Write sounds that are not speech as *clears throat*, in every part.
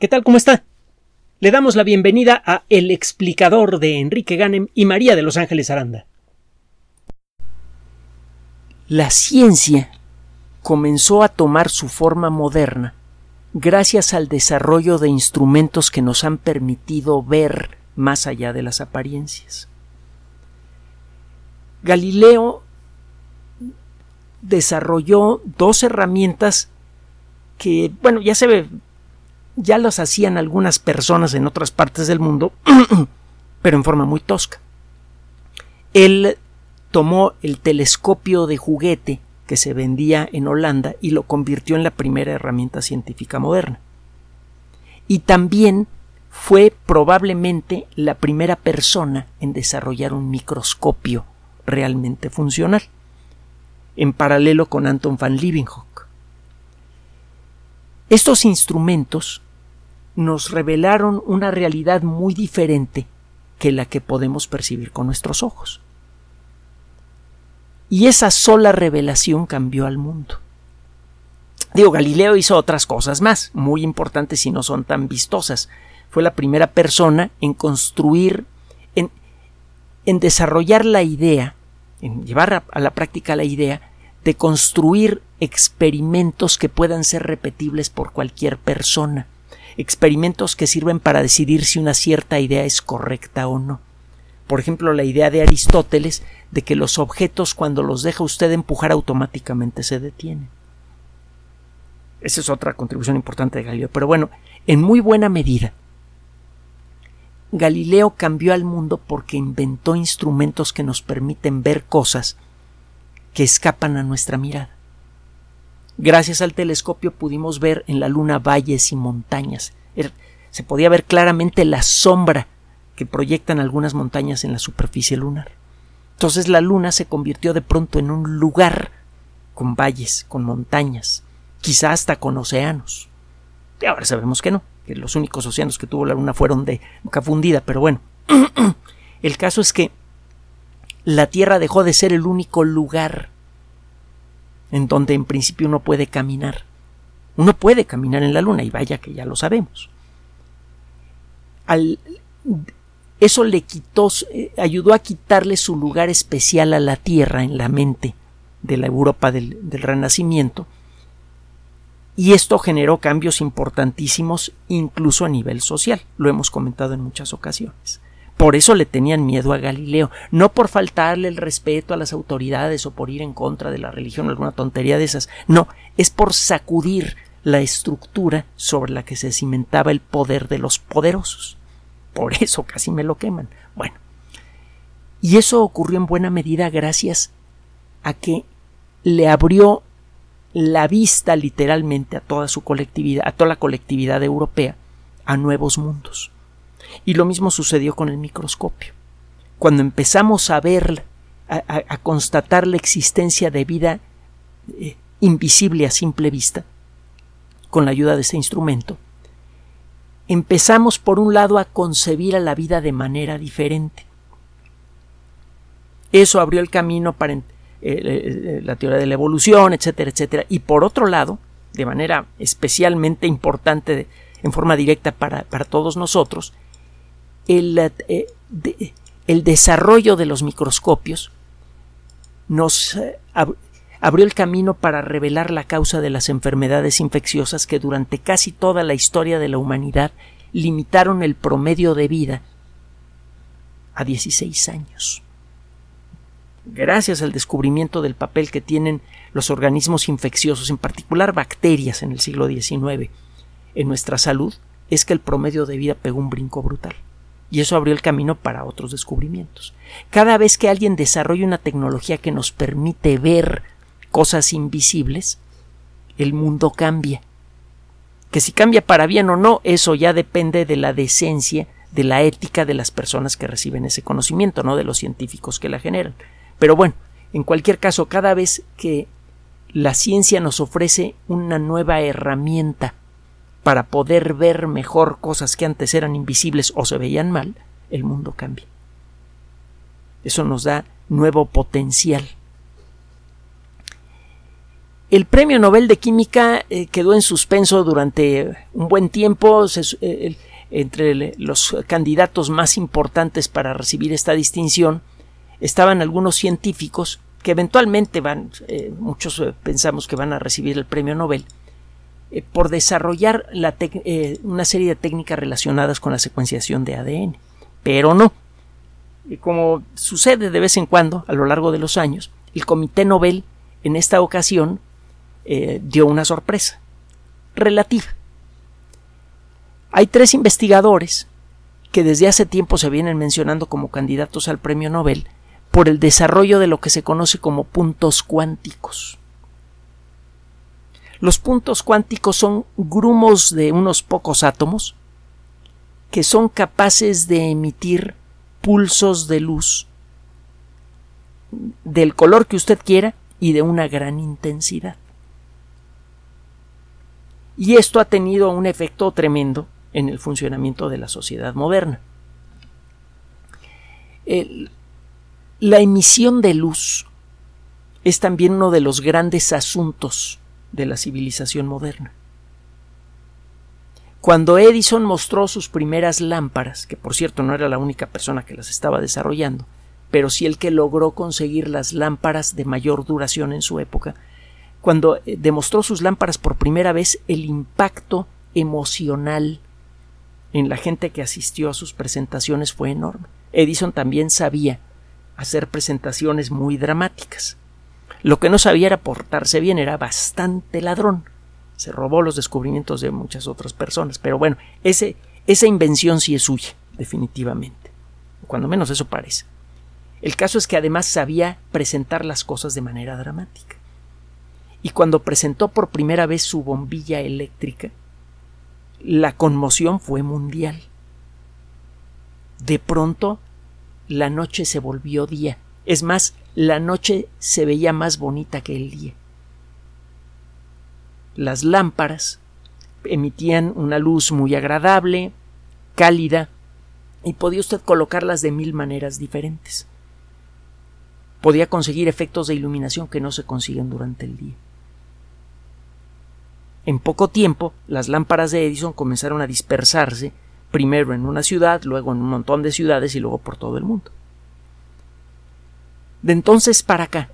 ¿Qué tal? ¿Cómo está? Le damos la bienvenida a El explicador de Enrique Ganem y María de Los Ángeles Aranda. La ciencia comenzó a tomar su forma moderna gracias al desarrollo de instrumentos que nos han permitido ver más allá de las apariencias. Galileo desarrolló dos herramientas que, bueno, ya se ya las hacían algunas personas en otras partes del mundo, *clears throat* pero en forma muy tosca. Él tomó el telescopio de juguete que se vendía en Holanda y lo convirtió en la primera herramienta científica moderna. Y también fue probablemente la primera persona en desarrollar un microscopio realmente funcional, en paralelo con Anton van Leeuwenhoek. Estos instrumentos nos revelaron una realidad muy diferente que la que podemos percibir con nuestros ojos. Y esa sola revelación cambió al mundo. Digo, Galileo hizo otras cosas más, muy importantes y no son tan vistosas. Fue la primera persona en construir, en, en desarrollar la idea, en llevar a, a la práctica la idea de construir experimentos que puedan ser repetibles por cualquier persona experimentos que sirven para decidir si una cierta idea es correcta o no. Por ejemplo, la idea de Aristóteles de que los objetos cuando los deja usted empujar automáticamente se detienen. Esa es otra contribución importante de Galileo. Pero bueno, en muy buena medida, Galileo cambió al mundo porque inventó instrumentos que nos permiten ver cosas que escapan a nuestra mirada. Gracias al telescopio pudimos ver en la luna valles y montañas. Er, se podía ver claramente la sombra que proyectan algunas montañas en la superficie lunar. Entonces la luna se convirtió de pronto en un lugar con valles, con montañas, quizá hasta con océanos. Y ahora sabemos que no, que los únicos océanos que tuvo la luna fueron de boca fundida, pero bueno. *clears throat* el caso es que la Tierra dejó de ser el único lugar en donde en principio uno puede caminar. Uno puede caminar en la luna y vaya que ya lo sabemos. Eso le quitó, eh, ayudó a quitarle su lugar especial a la Tierra en la mente de la Europa del Renacimiento y esto generó cambios importantísimos incluso a nivel social. Lo hemos comentado en muchas ocasiones. Por eso le tenían miedo a Galileo, no por faltarle el respeto a las autoridades o por ir en contra de la religión o alguna tontería de esas, no, es por sacudir la estructura sobre la que se cimentaba el poder de los poderosos. Por eso casi me lo queman. Bueno, y eso ocurrió en buena medida gracias a que le abrió la vista literalmente a toda su colectividad, a toda la colectividad europea, a nuevos mundos. Y lo mismo sucedió con el microscopio. Cuando empezamos a ver, a, constatar la existencia de vida eh, invisible a simple vista, con la ayuda de ese instrumento, empezamos por un lado a concebir a la vida de manera diferente. Eso abrió el camino para eh, eh, la teoría de la evolución, etcétera, etcétera. Y por otro lado, de manera especialmente importante, en forma directa para, para todos nosotros, eh, el, desarrollo de los microscopios nos eh, abrió el camino para revelar la causa de las enfermedades infecciosas que durante casi toda la historia de la humanidad limitaron el promedio de vida a 16 años. Gracias al descubrimiento del papel que tienen los organismos infecciosos, en particular bacterias en el siglo XIX, en nuestra salud, es que el promedio de vida pegó un brinco brutal y eso abrió el camino para otros descubrimientos. Cada vez que alguien desarrolla una tecnología que nos permite ver cosas invisibles, el mundo cambia. Que si cambia para bien o no, eso ya depende de la decencia, de la ética de las personas que reciben ese conocimiento, no de los científicos que la generan. Pero bueno, en cualquier caso, cada vez que la ciencia nos ofrece una nueva herramienta para poder ver mejor cosas que antes eran invisibles o se veían mal, el mundo cambia. Eso nos da nuevo potencial. El premio Nobel de Química eh, quedó en suspenso durante un buen tiempo. Eh, entre los candidatos más importantes para recibir esta distinción estaban algunos científicos que eventualmente van, eh, muchos pensamos que van a recibir el premio Nobel, por desarrollar una serie de técnicas relacionadas con la secuenciación de ADN. Pero no. como sucede de vez en cuando a lo largo de los años, el Comité Nobel en esta ocasión eh, dio una sorpresa relativa. Hay tres investigadores que desde hace tiempo se vienen mencionando como candidatos al premio Nobel por el desarrollo de lo que se conoce como puntos cuánticos. Los puntos cuánticos son grumos de unos pocos átomos que son capaces de emitir pulsos de luz del color que usted quiera y de una gran intensidad. Y esto ha tenido un efecto tremendo en el funcionamiento de la sociedad moderna. la emisión de luz es también uno de los grandes asuntos de la civilización moderna. Cuando Edison mostró sus primeras lámparas, que por cierto no era la única persona que las estaba desarrollando, pero sí el que logró conseguir las lámparas de mayor duración en su época, cuando eh, demostró sus lámparas por primera vez, el impacto emocional en la gente que asistió a sus presentaciones fue enorme. Edison también sabía hacer presentaciones muy dramáticas. Lo que no sabía era portarse bien, era bastante ladrón. Se robó los descubrimientos de muchas otras personas, pero bueno, ese, esa invención sí es suya, definitivamente. Cuando menos eso parece. El caso es que además sabía presentar las cosas de manera dramática y cuando presentó por primera vez su bombilla eléctrica, la conmoción fue mundial. De pronto, la noche se volvió día. Es más, la noche se veía más bonita que el día. Las lámparas emitían una luz muy agradable, cálida, y podía usted colocarlas de mil maneras diferentes. Podía conseguir efectos de iluminación que no se consiguen durante el día. En poco tiempo, las lámparas de Edison comenzaron a dispersarse, primero en una ciudad, luego en un montón de ciudades y luego por todo el mundo. De entonces para acá,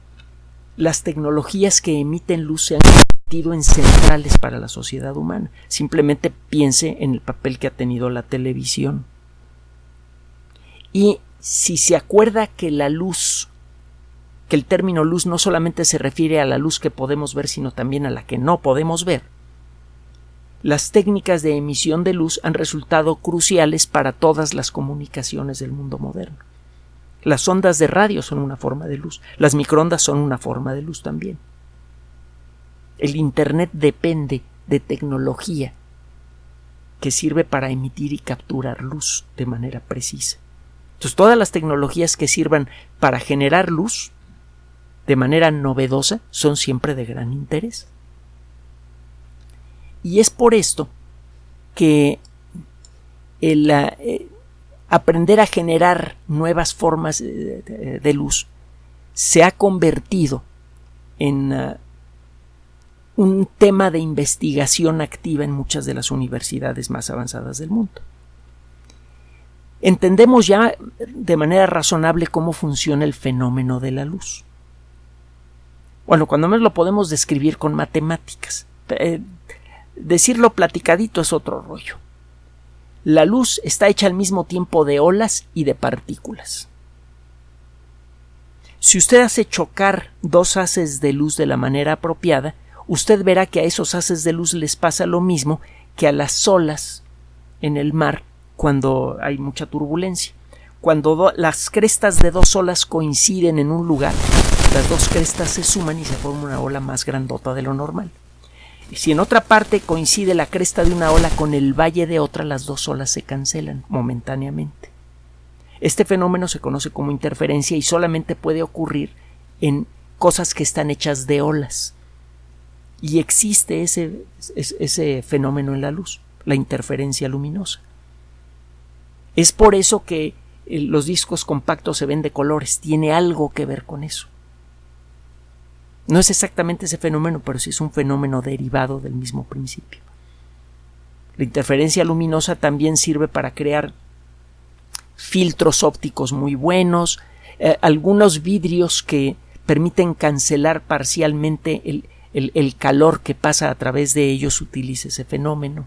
las tecnologías que emiten luz se han convertido en centrales para la sociedad humana. Simplemente piense en el papel que ha tenido la televisión. Y si se acuerda que la luz, que el término luz no solamente se refiere a la luz que podemos ver, sino también a la que no podemos ver, las técnicas de emisión de luz han resultado cruciales para todas las comunicaciones del mundo moderno. Las ondas de radio son una forma de luz, las microondas son una forma de luz también. El Internet depende de tecnología que sirve para emitir y capturar luz de manera precisa. Entonces, todas las tecnologías que sirvan para generar luz de manera novedosa son siempre de gran interés. Y es por esto que el eh, aprender a generar nuevas formas de, luz se ha convertido en uh, un tema de investigación activa en muchas de las universidades más avanzadas del mundo. Entendemos ya de manera razonable cómo funciona el fenómeno de la luz. Bueno, cuando menos lo podemos describir con matemáticas. Eh, Decirlo platicadito es otro rollo. La luz está hecha al mismo tiempo de olas y de partículas. Si usted hace chocar dos haces de luz de la manera apropiada, usted verá que a esos haces de luz les pasa lo mismo que a las olas en el mar cuando hay mucha turbulencia. Cuando las crestas de dos olas coinciden en un lugar, las dos crestas se suman y se forma una ola más grandota de lo normal. Si en otra parte coincide la cresta de una ola con el valle de otra, las dos olas se cancelan momentáneamente. Este fenómeno se conoce como interferencia y solamente puede ocurrir en cosas que están hechas de olas. Y existe ese, ese fenómeno en la luz, la interferencia luminosa. Es por eso que eh, los discos compactos se ven de colores, tiene algo que ver con eso. No es exactamente ese fenómeno, pero sí es un fenómeno derivado del mismo principio. La interferencia luminosa también sirve para crear filtros ópticos muy buenos, eh, algunos vidrios que permiten cancelar parcialmente el, el, calor que pasa a través de ellos utiliza ese fenómeno.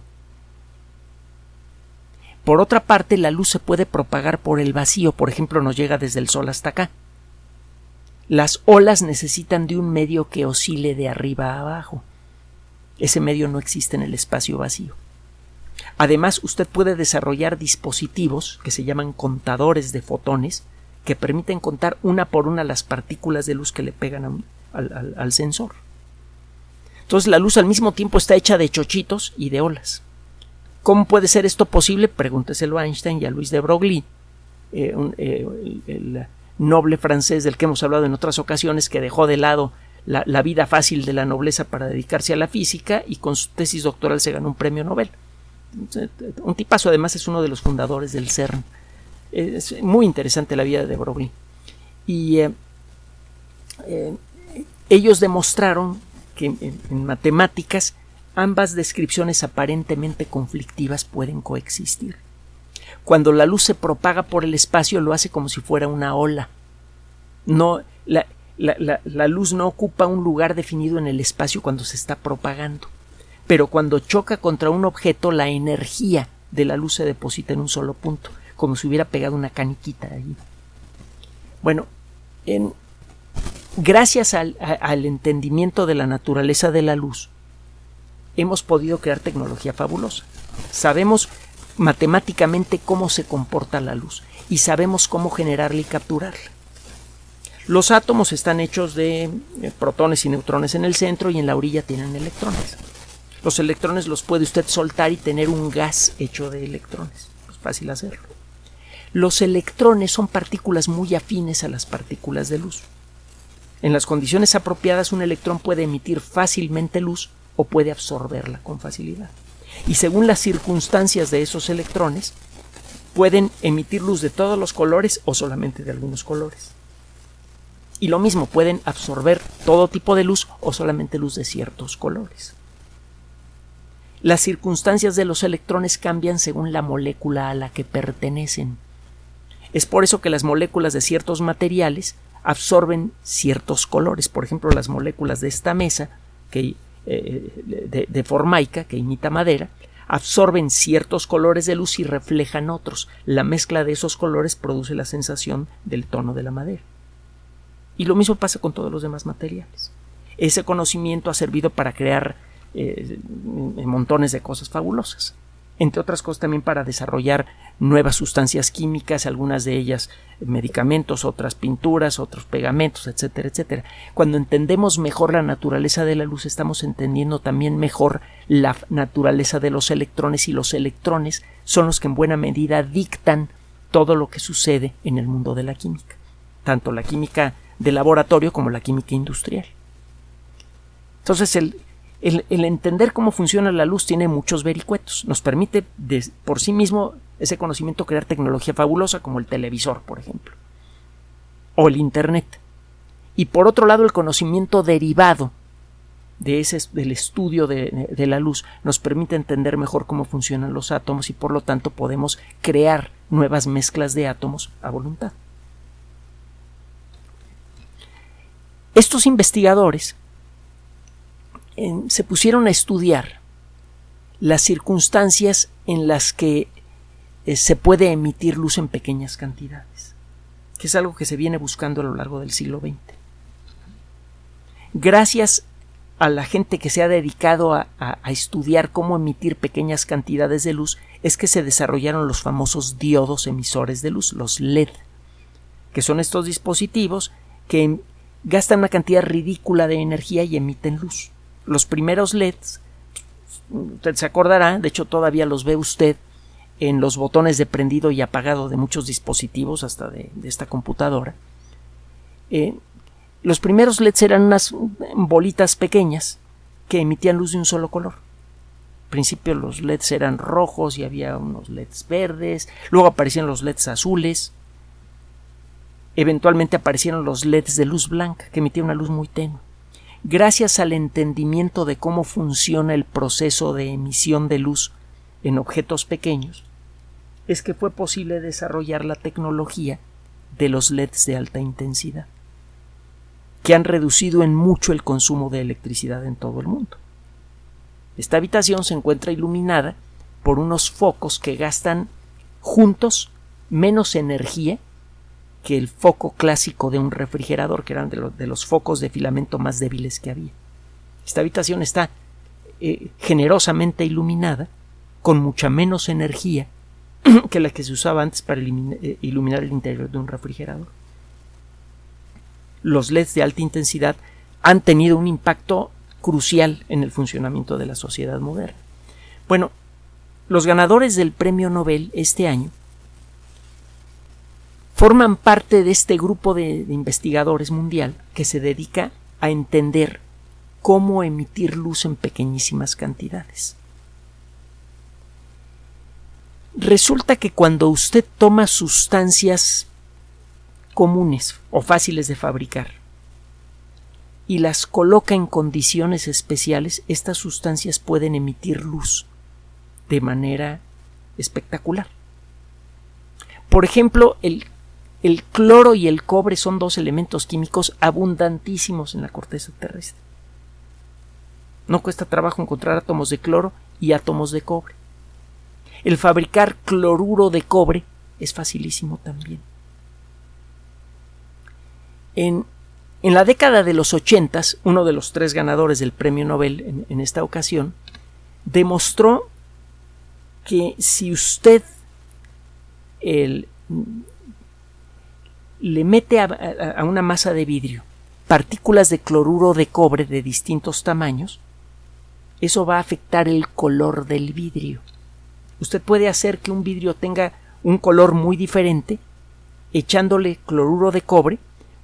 Por otra parte, la luz se puede propagar por el vacío, por ejemplo, nos llega desde el Sol hasta acá. Las olas necesitan de un medio que oscile de arriba a abajo. Ese medio no existe en el espacio vacío. Además, usted puede desarrollar dispositivos que se llaman contadores de fotones que permiten contar una por una las partículas de luz que le pegan al, sensor. Entonces la luz al mismo tiempo está hecha de chochitos y de olas. ¿Cómo puede ser esto posible? Pregúnteselo a Einstein y a Luis de Broglie, eh, eh, noble francés del que hemos hablado en otras ocasiones, que dejó de lado la, vida fácil de la nobleza para dedicarse a la física y con su tesis doctoral se ganó un premio Nobel. Un tipazo además es uno de los fundadores del CERN. Es muy interesante la vida de Broglie. Y eh, eh, ellos demostraron que en, matemáticas ambas descripciones aparentemente conflictivas pueden coexistir. Cuando la luz se propaga por el espacio lo hace como si fuera una ola. No, la, la, luz no ocupa un lugar definido en el espacio cuando se está propagando. Pero cuando choca contra un objeto, la energía de la luz se deposita en un solo punto como si hubiera pegado una caniquita ahí. Bueno, en, gracias al, al entendimiento de la naturaleza de la luz, hemos podido crear tecnología fabulosa. Sabemos matemáticamente cómo se comporta la luz y sabemos cómo generarla y capturarla. Los átomos están hechos de eh, protones y neutrones en el centro y en la orilla tienen electrones. Los electrones los puede usted soltar y tener un gas hecho de electrones. Es fácil hacerlo. Los electrones son partículas muy afines a las partículas de luz. En las condiciones apropiadas un electrón puede emitir fácilmente luz o puede absorberla con facilidad. Y según las circunstancias de esos electrones, pueden emitir luz de todos los colores o solamente de algunos colores. Y lo mismo, pueden absorber todo tipo de luz o solamente luz de ciertos colores. Las circunstancias de los electrones cambian según la molécula a la que pertenecen. Es por eso que las moléculas de ciertos materiales absorben ciertos colores. Por ejemplo, las moléculas de esta mesa que, eh, de, formaica, que imita madera, absorben ciertos colores de luz y reflejan otros. La mezcla de esos colores produce la sensación del tono de la madera. Y lo mismo pasa con todos los demás materiales. Ese conocimiento ha servido para crear eh, montones de cosas fabulosas entre otras cosas también para desarrollar nuevas sustancias químicas, algunas de ellas medicamentos, otras pinturas, otros pegamentos, etcétera, etcétera. Cuando entendemos mejor la naturaleza de la luz, estamos entendiendo también mejor la naturaleza de los electrones y los electrones son los que en buena medida dictan todo lo que sucede en el mundo de la química, tanto la química de laboratorio como la química industrial. Entonces el, el, entender cómo funciona la luz tiene muchos vericuetos. Nos permite por sí mismo ese conocimiento crear tecnología fabulosa como el televisor, por ejemplo, o el Internet. Y por otro lado, el conocimiento derivado de ese, del estudio de, de la luz nos permite entender mejor cómo funcionan los átomos y por lo tanto podemos crear nuevas mezclas de átomos a voluntad. Estos investigadores se pusieron a estudiar las circunstancias en las que eh, se puede emitir luz en pequeñas cantidades, que es algo que se viene buscando a lo largo del siglo XX. Gracias a la gente que se ha dedicado a, estudiar cómo emitir pequeñas cantidades de luz, es que se desarrollaron los famosos diodos emisores de luz, los LED, que son estos dispositivos que gastan una cantidad ridícula de energía y emiten luz los primeros LEDs, usted se acordará, de hecho todavía los ve usted en los botones de prendido y apagado de muchos dispositivos, hasta de, esta computadora. Eh, los primeros LEDs eran unas bolitas pequeñas que emitían luz de un solo color. Al principio los LEDs eran rojos y había unos LEDs verdes, luego aparecían los LEDs azules, eventualmente aparecieron los LEDs de luz blanca que emitían una luz muy tenue gracias al entendimiento de cómo funciona el proceso de emisión de luz en objetos pequeños, es que fue posible desarrollar la tecnología de los LEDs de alta intensidad, que han reducido en mucho el consumo de electricidad en todo el mundo. Esta habitación se encuentra iluminada por unos focos que gastan juntos menos energía que el foco clásico de un refrigerador, que eran de, los focos de filamento más débiles que había. Esta habitación está eh, generosamente iluminada, con mucha menos energía *clears throat* que la que se usaba antes para eh, iluminar el interior de un refrigerador. Los LEDs de alta intensidad han tenido un impacto crucial en el funcionamiento de la sociedad moderna. Bueno, los ganadores del premio Nobel este año forman parte de este grupo de, investigadores mundial que se dedica a entender cómo emitir luz en pequeñísimas cantidades. Resulta que cuando usted toma sustancias comunes o fáciles de fabricar y las coloca en condiciones especiales, estas sustancias pueden emitir luz de manera espectacular. Por ejemplo, el, el, cloro y el cobre son dos elementos químicos abundantísimos en la corteza terrestre. No cuesta trabajo encontrar átomos de cloro y átomos de cobre. El fabricar cloruro de cobre es facilísimo también. En, en la década de los ochentas, uno de los tres ganadores del premio Nobel en, esta ocasión demostró que si usted le mete a, una masa de vidrio partículas de cloruro de cobre de distintos tamaños, eso va a afectar el color del vidrio. Usted puede hacer que un vidrio tenga un color muy diferente echándole cloruro de cobre,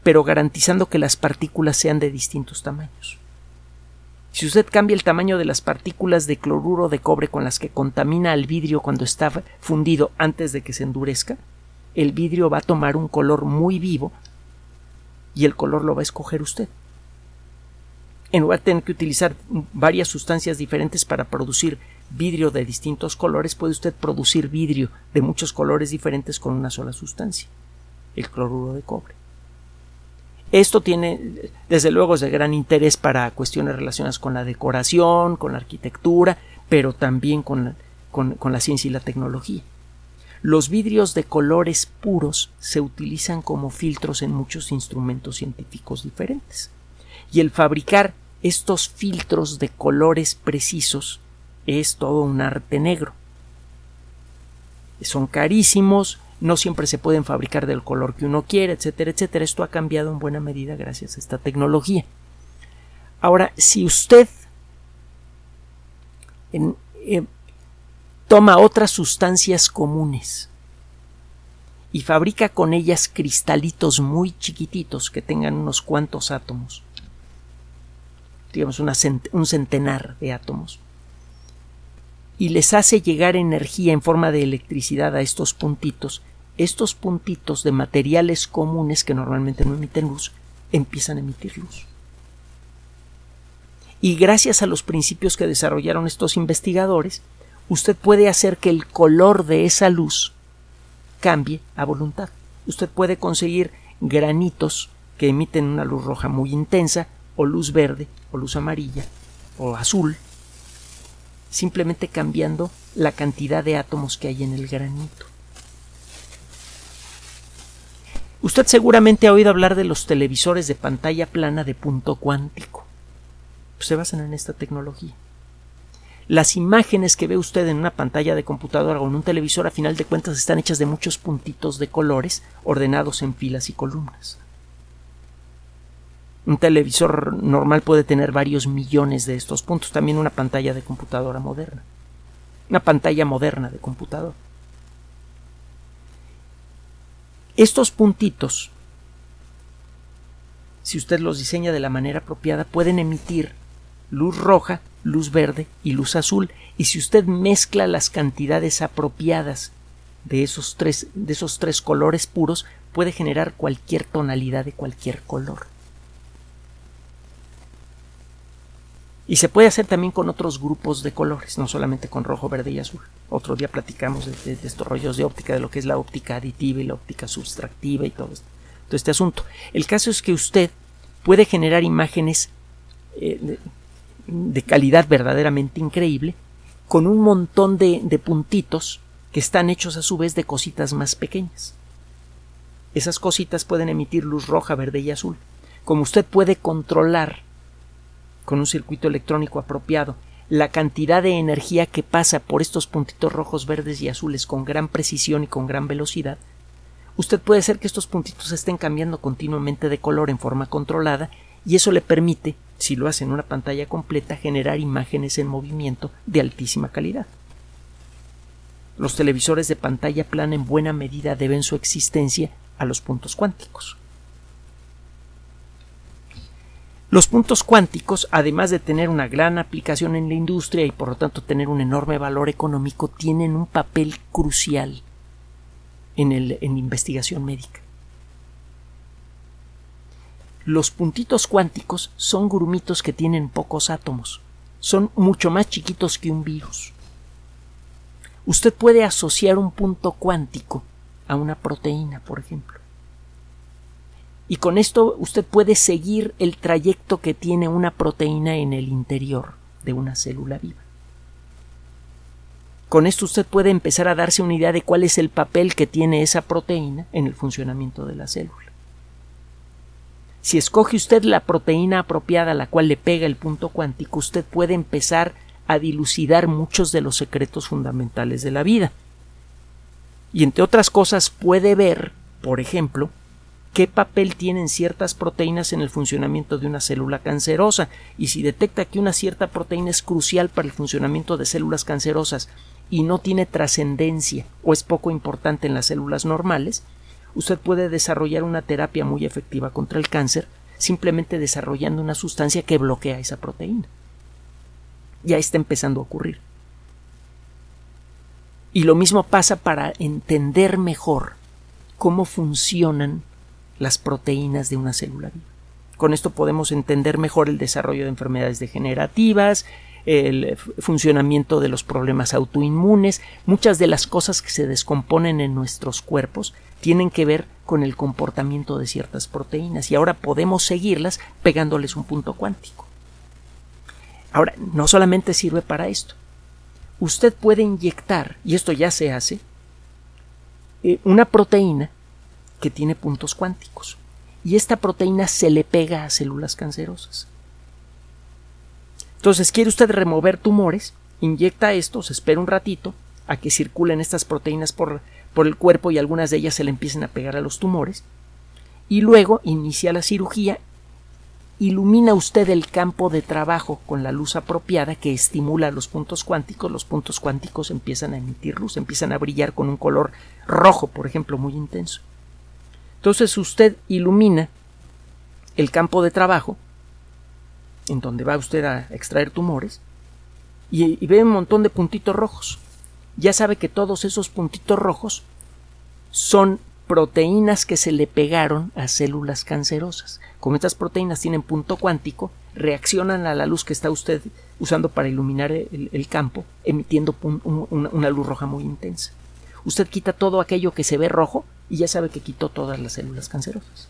pero garantizando que las partículas sean de distintos tamaños. Si usted cambia el tamaño de las partículas de cloruro de cobre con las que contamina al vidrio cuando está fundido antes de que se endurezca, el vidrio va a tomar un color muy vivo y el color lo va a escoger usted. En lugar de tener que utilizar varias sustancias diferentes para producir vidrio de distintos colores, puede usted producir vidrio de muchos colores diferentes con una sola sustancia, el cloruro de cobre. Esto tiene, desde luego, es de gran interés para cuestiones relacionadas con la decoración, con la arquitectura, pero también con la, ciencia y la tecnología. Los vidrios de colores puros se utilizan como filtros en muchos instrumentos científicos diferentes. Y el fabricar estos filtros de colores precisos es todo un arte negro. Son carísimos, no siempre se pueden fabricar del color que uno quiere, etcétera, etcétera. Esto ha cambiado en buena medida gracias a esta tecnología. Ahora, si usted eh, toma otras sustancias comunes y fabrica con ellas cristalitos muy chiquititos que tengan unos cuantos átomos, digamos un centenar de átomos, y les hace llegar energía en forma de electricidad a estos puntitos, estos puntitos de materiales comunes que normalmente no emiten luz empiezan a emitir luz. Y gracias a los principios que desarrollaron estos investigadores, usted puede hacer que el color de esa luz cambie a voluntad. Usted puede conseguir granitos que emiten una luz roja muy intensa, o luz verde, o luz amarilla, o azul, simplemente cambiando la cantidad de átomos que hay en el granito. Usted seguramente ha oído hablar de los televisores de pantalla plana de punto cuántico. Pues se basan en esta tecnología. Las imágenes que ve usted en una pantalla de computadora o en un televisor a final de cuentas están hechas de muchos puntitos de colores ordenados en filas y columnas. Un televisor normal puede tener varios millones de estos puntos, también una pantalla de computadora moderna. Una pantalla moderna de computador. Estos puntitos, si usted los diseña de la manera apropiada, pueden emitir luz roja, luz verde y luz azul, y si usted mezcla las cantidades apropiadas de esos tres, de esos tres colores puros, puede generar cualquier tonalidad de cualquier color. Y se puede hacer también con otros grupos de colores, no solamente con rojo, verde y azul. Otro día platicamos de, estos rollos de óptica, de lo que es la óptica aditiva y la óptica sustractiva y todo, esto, este asunto. El caso es que usted puede generar imágenes eh, de, calidad verdaderamente increíble con un montón de, de puntitos que están hechos a su vez de cositas más pequeñas. Esas cositas pueden emitir luz roja, verde y azul. Como usted puede controlar con un circuito electrónico apropiado la cantidad de energía que pasa por estos puntitos rojos, verdes y azules con gran precisión y con gran velocidad, usted puede hacer que estos puntitos estén cambiando continuamente de color en forma controlada y eso le permite, si lo hace en una pantalla completa, generar imágenes en movimiento de altísima calidad. Los televisores de pantalla plana en buena medida deben su existencia a los puntos cuánticos. Los puntos cuánticos, además de tener una gran aplicación en la industria y por lo tanto tener un enorme valor económico, tienen un papel crucial en, el, en investigación médica. Los puntitos cuánticos son grumitos que tienen pocos átomos. Son mucho más chiquitos que un virus. Usted puede asociar un punto cuántico a una proteína, por ejemplo y con esto usted puede seguir el trayecto que tiene una proteína en el interior de una célula viva. Con esto usted puede empezar a darse una idea de cuál es el papel que tiene esa proteína en el funcionamiento de la célula. Si escoge usted la proteína apropiada a la cual le pega el punto cuántico, usted puede empezar a dilucidar muchos de los secretos fundamentales de la vida. Y entre otras cosas puede ver, por ejemplo, qué papel tienen ciertas proteínas en el funcionamiento de una célula cancerosa y si detecta que una cierta proteína es crucial para el funcionamiento de células cancerosas y no tiene trascendencia o es poco importante en las células normales, usted puede desarrollar una terapia muy efectiva contra el cáncer simplemente desarrollando una sustancia que bloquea esa proteína. Ya está empezando a ocurrir. Y lo mismo pasa para entender mejor cómo funcionan las proteínas de una célula viva. Con esto podemos entender mejor el desarrollo de enfermedades degenerativas, el funcionamiento de los problemas autoinmunes, muchas de las cosas que se descomponen en nuestros cuerpos tienen que ver con el comportamiento de ciertas proteínas y ahora podemos seguirlas pegándoles un punto cuántico. Ahora, no solamente sirve para esto. Usted puede inyectar, y esto ya se hace, eh, una proteína que tiene puntos cuánticos. Y esta proteína se le pega a células cancerosas. Entonces, quiere usted remover tumores, inyecta esto, se espera un ratito a que circulen estas proteínas por, por el cuerpo y algunas de ellas se le empiecen a pegar a los tumores. Y luego inicia la cirugía ilumina usted el campo de trabajo con la luz apropiada que estimula los puntos cuánticos, los puntos cuánticos empiezan a emitir luz, empiezan a brillar con un color rojo, por ejemplo, muy intenso. Entonces usted ilumina el campo de trabajo en donde va usted a extraer tumores y, ve un montón de puntitos rojos. Ya sabe que todos esos puntitos rojos son proteínas que se le pegaron a células cancerosas. Como estas proteínas tienen punto cuántico, reaccionan a la luz que está usted usando para iluminar el, campo, emitiendo una luz roja muy intensa. Usted quita todo aquello que se ve rojo y ya sabe que quitó todas las células cancerosas.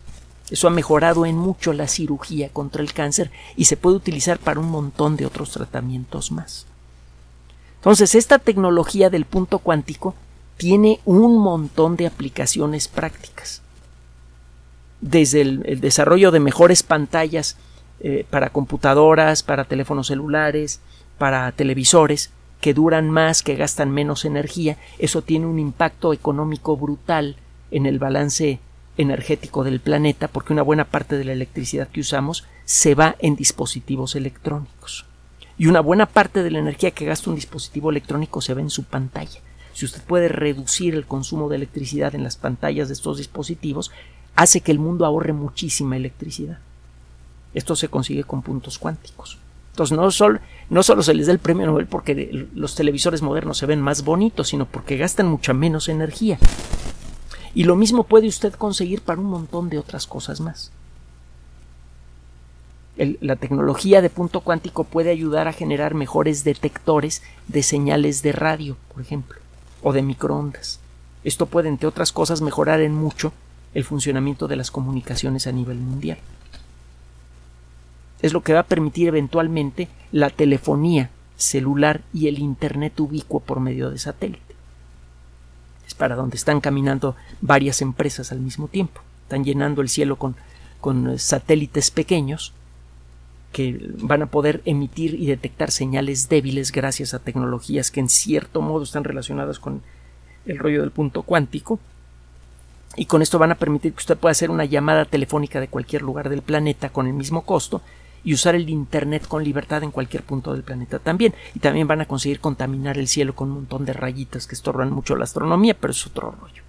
Eso ha mejorado en mucho la cirugía contra el cáncer y se puede utilizar para un montón de otros tratamientos más. Entonces, esta tecnología del punto cuántico tiene un montón de aplicaciones prácticas. Desde el, desarrollo de mejores pantallas eh, para computadoras, para teléfonos celulares, para televisores, que duran más, que gastan menos energía, eso tiene un impacto económico brutal en el balance energético del planeta porque una buena parte de la electricidad que usamos se va en dispositivos electrónicos. Y una buena parte de la energía que gasta un dispositivo electrónico se ve en su pantalla. Si usted puede reducir el consumo de electricidad en las pantallas de estos dispositivos, hace que el mundo ahorre muchísima electricidad. Esto se consigue con puntos cuánticos. Entonces no solo, no solo se les da el premio Nobel porque los televisores modernos se ven más bonitos, sino porque gastan mucha menos energía. Y lo mismo puede usted conseguir para un montón de otras cosas más. la tecnología de punto cuántico puede ayudar a generar mejores detectores de señales de radio, por ejemplo, o de microondas. Esto puede, entre otras cosas, mejorar en mucho el funcionamiento de las comunicaciones a nivel mundial. Es lo que va a permitir eventualmente la telefonía celular y el Internet ubicuo por medio de satélite. Para donde están caminando varias empresas al mismo tiempo. Están llenando el cielo con, con satélites pequeños que van a poder emitir y detectar señales débiles gracias a tecnologías que en cierto modo están relacionadas con el rollo del punto cuántico y con esto van a permitir que usted pueda hacer una llamada telefónica de cualquier lugar del planeta con el mismo costo y usar el Internet con libertad en cualquier punto del planeta también. Y también van a conseguir contaminar el cielo con un montón de rayitas que estorban mucho la astronomía, pero es otro rollo.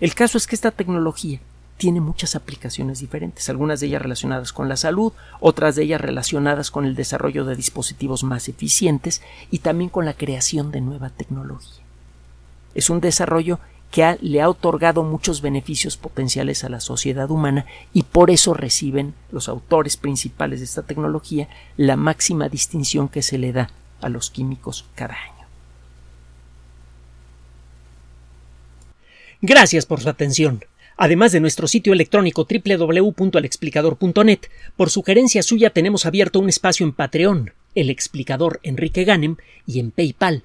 El caso es que esta tecnología tiene muchas aplicaciones diferentes, algunas de ellas relacionadas con la salud, otras de ellas relacionadas con el desarrollo de dispositivos más eficientes y también con la creación de nueva tecnología. Es un desarrollo que le ha otorgado muchos beneficios potenciales a la sociedad humana y por eso reciben los autores principales de esta tecnología la máxima distinción que se le da a los químicos cada año. Gracias por su atención además de nuestro sitio electrónico www.alexplicador.net. Por sugerencia suya tenemos abierto un espacio en Patreon, el explicador Enrique Ganem, y en PayPal,